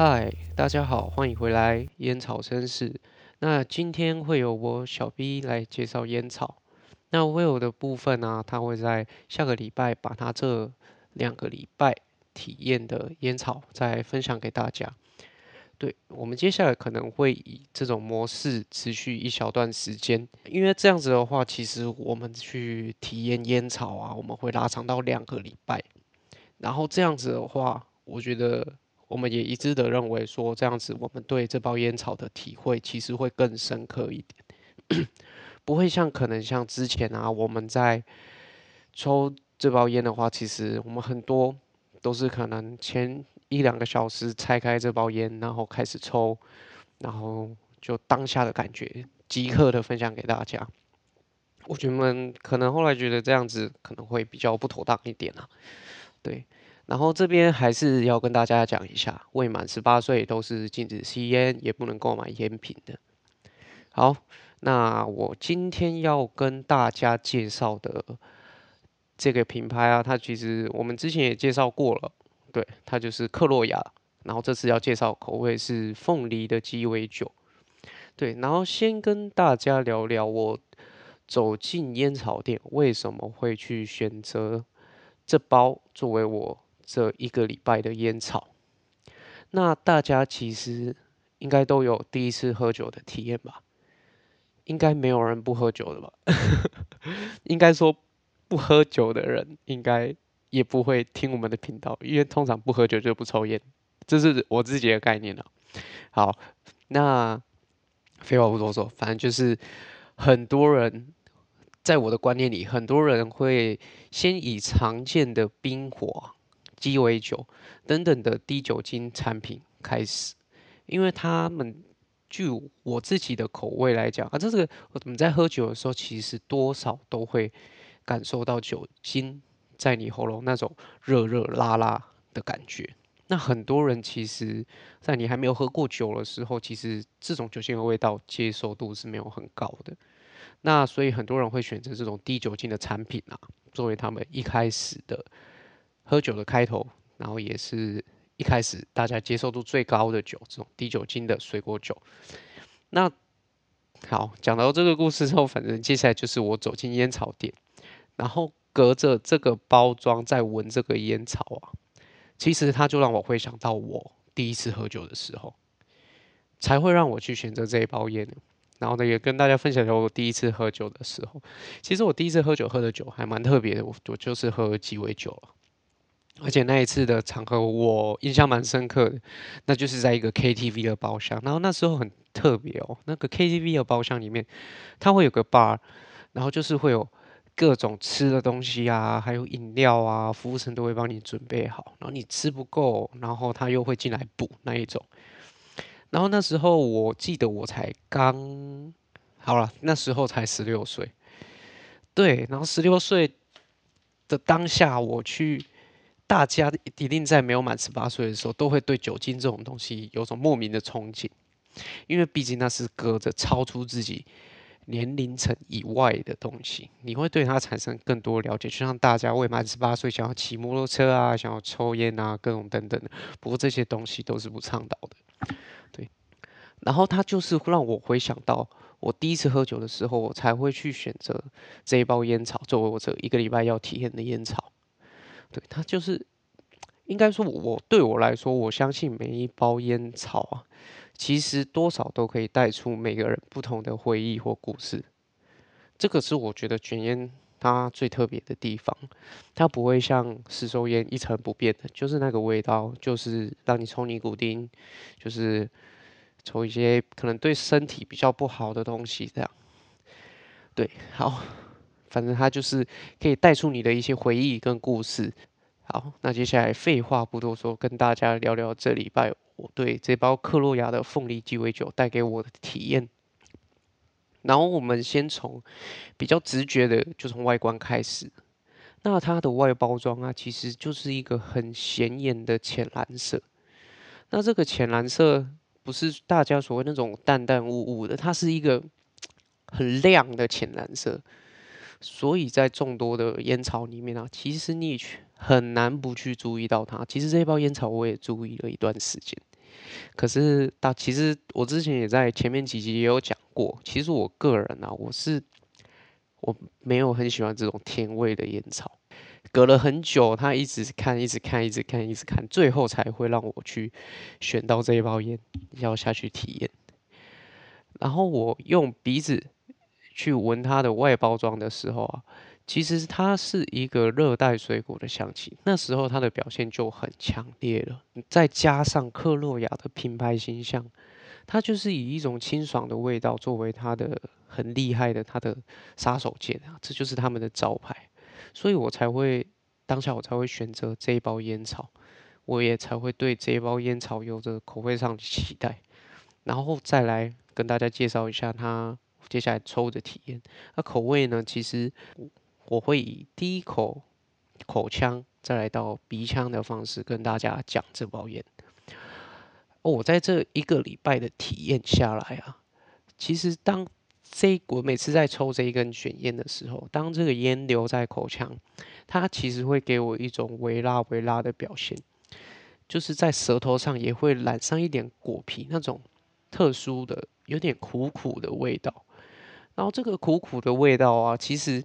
嗨，大家好，欢迎回来烟草绅士。那今天会有我小 B 来介绍烟草。那 Will 的部分呢，他会在下个礼拜把他这两个礼拜体验的烟草再分享给大家。对我们接下来可能会以这种模式持续一小段时间，因为这样子的话，其实我们去体验烟草啊，我们会拉长到两个礼拜。然后这样子的话，我觉得我们也一致的认为说，这样子我们对这包烟草的体会其实会更深刻一点，不会像可能像之前啊，我们在抽这包烟的话，其实我们很多都是可能前。一两个小时拆开这包烟，然后开始抽，然后就当下的感觉即刻的分享给大家。我觉得可能后来觉得这样子可能会比较不妥当一点啊。对，然后这边还是要跟大家讲一下，未满十八岁都是禁止吸烟，也不能购买烟品的。好，那我今天要跟大家介绍的这个品牌啊，它其实我们之前也介绍过了。对，它就是克洛亚，然后这次要介绍口味是凤梨的鸡尾酒。对，然后先跟大家聊聊我走进烟草店为什么会去选择这包作为我这一个礼拜的烟草。那大家其实应该都有第一次喝酒的体验吧？应该没有人不喝酒的吧？应该说不喝酒的人应该。也不会听我们的频道，因为通常不喝酒就不抽烟，这是我自己的概念了。好，那废话不多说，反正就是很多人在我的观念里，很多人会先以常见的冰火、鸡尾酒等等的低酒精产品开始，因为他们据我自己的口味来讲啊，这是我们在喝酒的时候，其实多少都会感受到酒精。在你喉咙那种热热辣辣的感觉，那很多人其实，在你还没有喝过酒的时候，其实这种酒精的味道接受度是没有很高的。那所以很多人会选择这种低酒精的产品啊，作为他们一开始的喝酒的开头，然后也是一开始大家接受度最高的酒，这种低酒精的水果酒。那好，讲到这个故事之后，反正接下来就是我走进烟草店，然后。隔着这个包装在闻这个烟草啊，其实它就让我回想到我第一次喝酒的时候，才会让我去选择这一包烟。然后呢，也跟大家分享一下我第一次喝酒的时候。其实我第一次喝酒喝的酒还蛮特别的，我我就是喝鸡尾酒了而且那一次的场合我印象蛮深刻的，那就是在一个 KTV 的包厢。然后那时候很特别哦，那个 KTV 的包厢里面，它会有个 bar，然后就是会有。各种吃的东西啊，还有饮料啊，服务生都会帮你准备好。然后你吃不够，然后他又会进来补那一种。然后那时候我记得我才刚好了，那时候才十六岁。对，然后十六岁的当下，我去，大家一定在没有满十八岁的时候，都会对酒精这种东西有种莫名的憧憬，因为毕竟那是隔着超出自己。年龄层以外的东西，你会对它产生更多了解。就像大家未满十八岁想要骑摩托车啊，想要抽烟啊，各种等等的。不过这些东西都是不倡导的，对。然后它就是让我回想到我第一次喝酒的时候，我才会去选择这一包烟草作为我这一个礼拜要体验的烟草。对，它就是应该说，我对我来说，我相信每一包烟草啊。其实多少都可以带出每个人不同的回忆或故事，这个是我觉得卷烟它最特别的地方，它不会像吸收烟一成不变的，就是那个味道，就是让你抽尼古丁，就是抽一些可能对身体比较不好的东西这样。对，好，反正它就是可以带出你的一些回忆跟故事。好，那接下来废话不多说，跟大家聊聊这礼拜。我对这包克洛亚的凤梨鸡尾酒带给我的体验，然后我们先从比较直觉的，就从外观开始。那它的外包装啊，其实就是一个很显眼的浅蓝色。那这个浅蓝色不是大家所谓那种淡淡雾雾的，它是一个很亮的浅蓝色。所以在众多的烟草里面啊，其实你很难不去注意到它。其实这一包烟草我也注意了一段时间。可是到其实我之前也在前面几集也有讲过，其实我个人啊，我是我没有很喜欢这种甜味的烟草。隔了很久，他一直看，一直看，一直看，一直看，最后才会让我去选到这一包烟，要下去体验。然后我用鼻子去闻它的外包装的时候啊，其实它是一个热带水果的香气，那时候它的表现就很强烈了。再加上克洛雅的品牌形象，它就是以一种清爽的味道作为它的很厉害的它的杀手锏啊，这就是他们的招牌。所以我才会当下我才会选择这一包烟草，我也才会对这一包烟草有着口味上的期待，然后再来跟大家介绍一下它接下来抽的体验。那口味呢，其实我会以第一口口腔，再来到鼻腔的方式跟大家讲这包烟。我在这一个礼拜的体验下来啊，其实当这我每次在抽这一根卷烟的时候，当这个烟留在口腔，它其实会给我一种微辣微辣的表现，就是在舌头上也会染上一点果皮那种特殊的、有点苦苦的味道。然后这个苦苦的味道啊，其实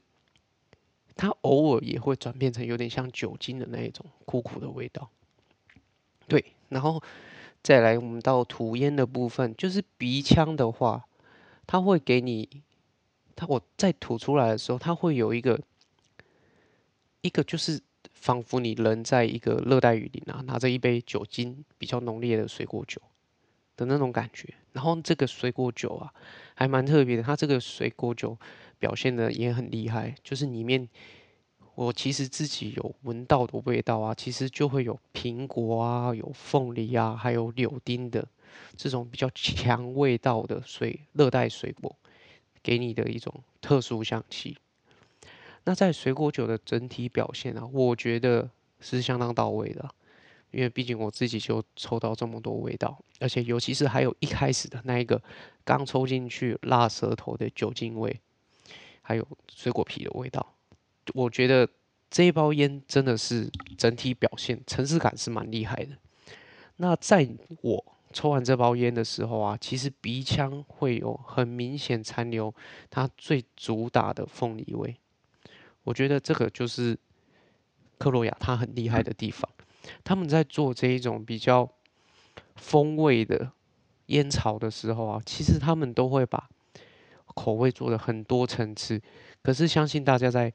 它偶尔也会转变成有点像酒精的那一种苦苦的味道。对，然后再来我们到吐烟的部分，就是鼻腔的话。它会给你，它我在吐出来的时候，它会有一个一个就是仿佛你人在一个热带雨林啊，拿着一杯酒精比较浓烈的水果酒的那种感觉。然后这个水果酒啊，还蛮特别的，它这个水果酒表现的也很厉害，就是里面我其实自己有闻到的味道啊，其实就会有苹果啊，有凤梨啊，还有柳丁的。这种比较强味道的水热带水果，给你的一种特殊香气。那在水果酒的整体表现啊，我觉得是相当到位的，因为毕竟我自己就抽到这么多味道，而且尤其是还有一开始的那一个刚抽进去辣舌头的酒精味，还有水果皮的味道，我觉得这一包烟真的是整体表现层次感是蛮厉害的。那在我。抽完这包烟的时候啊，其实鼻腔会有很明显残留它最主打的凤梨味。我觉得这个就是克洛亚它很厉害的地方。他们在做这一种比较风味的烟草的时候啊，其实他们都会把口味做的很多层次。可是相信大家在。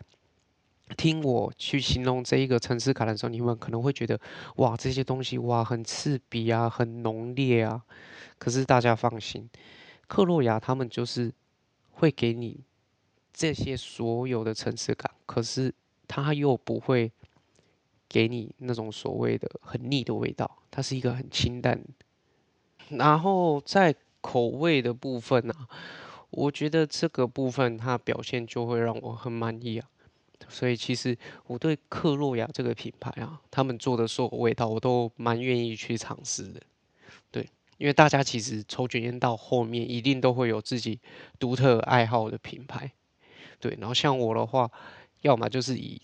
听我去形容这一个层次感的时候，你们可能会觉得，哇，这些东西哇很刺鼻啊，很浓烈啊。可是大家放心，克洛亚他们就是会给你这些所有的层次感，可是它又不会给你那种所谓的很腻的味道，它是一个很清淡。然后在口味的部分呢，我觉得这个部分它表现就会让我很满意啊。所以其实我对克洛亚这个品牌啊，他们做的所有味道我都蛮愿意去尝试的。对，因为大家其实抽卷烟到后面一定都会有自己独特爱好的品牌。对，然后像我的话，要么就是以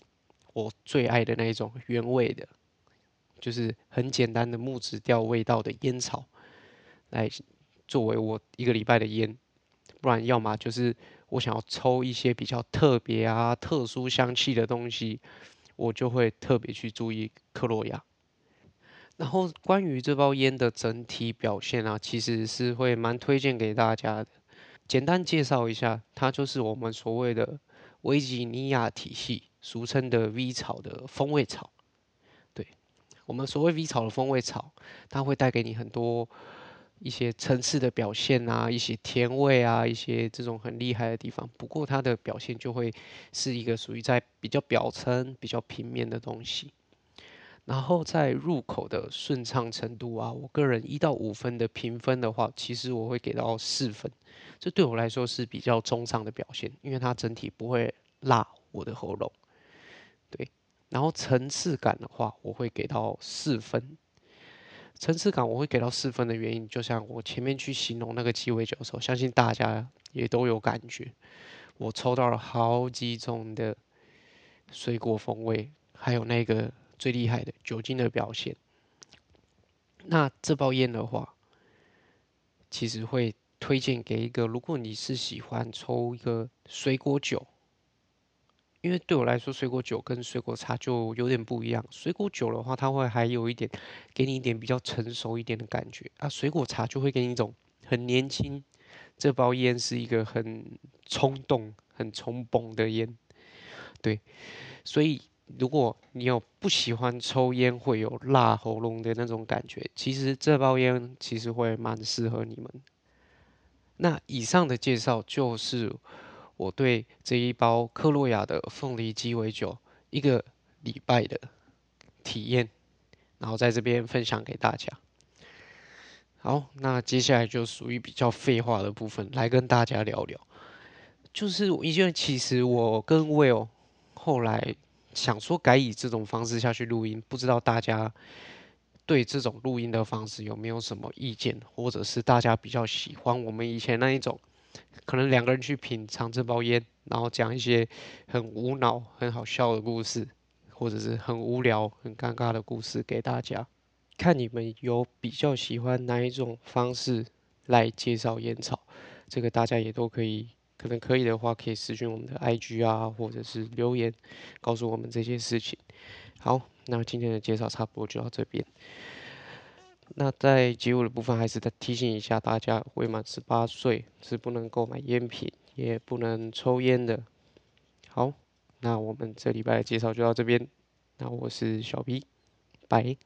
我最爱的那一种原味的，就是很简单的木质调味道的烟草，来作为我一个礼拜的烟，不然要么就是。我想要抽一些比较特别啊、特殊香气的东西，我就会特别去注意克洛亚。然后关于这包烟的整体表现啊，其实是会蛮推荐给大家的。简单介绍一下，它就是我们所谓的维吉尼亚体系，俗称的 V 草的风味草。对，我们所谓 V 草的风味草，它会带给你很多。一些层次的表现啊，一些甜味啊，一些这种很厉害的地方。不过它的表现就会是一个属于在比较表层、比较平面的东西。然后在入口的顺畅程度啊，我个人一到五分的评分的话，其实我会给到四分。这对我来说是比较中上的表现，因为它整体不会辣我的喉咙。然后层次感的话，我会给到四分。层次感我会给到四分的原因，就像我前面去形容那个鸡尾酒的时候，相信大家也都有感觉。我抽到了好几种的水果风味，还有那个最厉害的酒精的表现。那这包烟的话，其实会推荐给一个，如果你是喜欢抽一个水果酒，因为对我来说，水果酒跟水果茶就有点不一样。水果酒的话，它会还有一点给你一点比较成熟一点的感觉啊，水果茶就会给你一种很年轻。这包烟是一个很冲动、很冲崩的烟，对，所以。如果你有不喜欢抽烟会有辣喉咙的那种感觉，其实这包烟其实会蛮适合你们。那以上的介绍就是我对这一包克洛亚的凤梨鸡尾酒一个礼拜的体验，然后在这边分享给大家。好，那接下来就属于比较废话的部分，来跟大家聊聊。就是因为其实我跟 Will 后来。想说改以这种方式下去录音，不知道大家对这种录音的方式有没有什么意见，或者是大家比较喜欢我们以前那一种，可能两个人去品尝这包烟，然后讲一些很无脑、很好笑的故事，或者是很无聊、很尴尬的故事给大家，看你们有比较喜欢哪一种方式来介绍烟草，这个大家也都可以。可能可以的话，可以私讯我们的 IG 啊，或者是留言告诉我们这些事情。好，那今天的介绍差不多就到这边。那在结尾的部分，还是再提醒一下大家：未满十八岁是不能购买烟品，也不能抽烟的。好，那我们这礼拜的介绍就到这边。那我是小 B，拜。